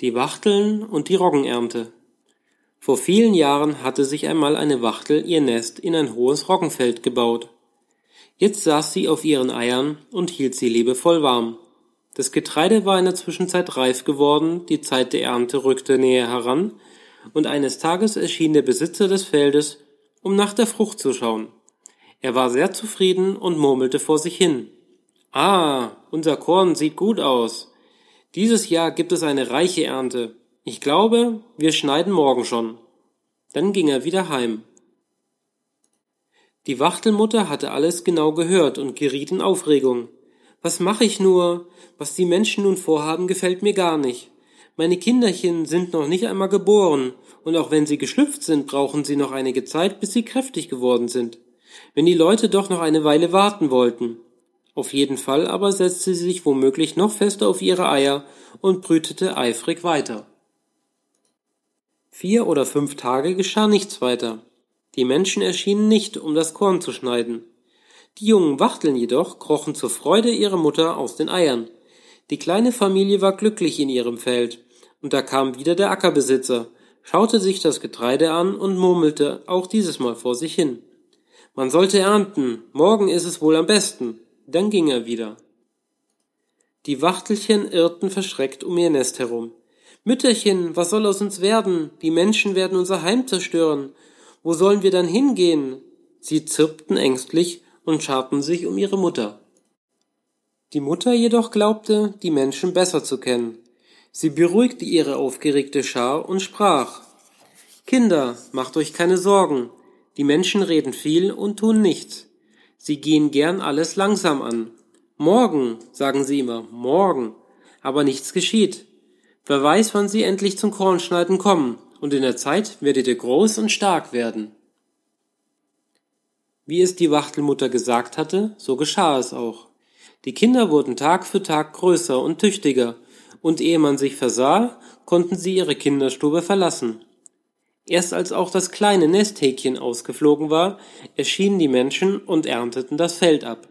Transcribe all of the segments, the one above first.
Die Wachteln und die Roggenernte. Vor vielen Jahren hatte sich einmal eine Wachtel ihr Nest in ein hohes Roggenfeld gebaut. Jetzt saß sie auf ihren Eiern und hielt sie liebevoll warm. Das Getreide war in der Zwischenzeit reif geworden, die Zeit der Ernte rückte näher heran, und eines Tages erschien der Besitzer des Feldes, um nach der Frucht zu schauen. Er war sehr zufrieden und murmelte vor sich hin. Ah, unser Korn sieht gut aus. Dieses Jahr gibt es eine reiche Ernte. Ich glaube, wir schneiden morgen schon. Dann ging er wieder heim. Die Wachtelmutter hatte alles genau gehört und geriet in Aufregung. Was mache ich nur? Was die Menschen nun vorhaben, gefällt mir gar nicht. Meine Kinderchen sind noch nicht einmal geboren, und auch wenn sie geschlüpft sind, brauchen sie noch einige Zeit, bis sie kräftig geworden sind. Wenn die Leute doch noch eine Weile warten wollten. Auf jeden Fall aber setzte sie sich womöglich noch fester auf ihre Eier und brütete eifrig weiter. Vier oder fünf Tage geschah nichts weiter. Die Menschen erschienen nicht, um das Korn zu schneiden. Die jungen Wachteln jedoch krochen zur Freude ihrer Mutter aus den Eiern. Die kleine Familie war glücklich in ihrem Feld, und da kam wieder der Ackerbesitzer, schaute sich das Getreide an und murmelte auch dieses Mal vor sich hin. Man sollte ernten, morgen ist es wohl am besten. Dann ging er wieder. Die Wachtelchen irrten verschreckt um ihr Nest herum. Mütterchen, was soll aus uns werden? Die Menschen werden unser Heim zerstören. Wo sollen wir dann hingehen? Sie zirpten ängstlich und scharten sich um ihre Mutter. Die Mutter jedoch glaubte, die Menschen besser zu kennen. Sie beruhigte ihre aufgeregte Schar und sprach Kinder, macht euch keine Sorgen. Die Menschen reden viel und tun nichts. Sie gehen gern alles langsam an. Morgen, sagen sie immer, morgen. Aber nichts geschieht. Wer weiß, wann sie endlich zum Kornschneiden kommen, und in der Zeit werdet ihr groß und stark werden. Wie es die Wachtelmutter gesagt hatte, so geschah es auch. Die Kinder wurden Tag für Tag größer und tüchtiger, und ehe man sich versah, konnten sie ihre Kinderstube verlassen. Erst als auch das kleine Nesthäkchen ausgeflogen war, erschienen die Menschen und ernteten das Feld ab.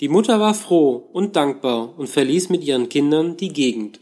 Die Mutter war froh und dankbar und verließ mit ihren Kindern die Gegend.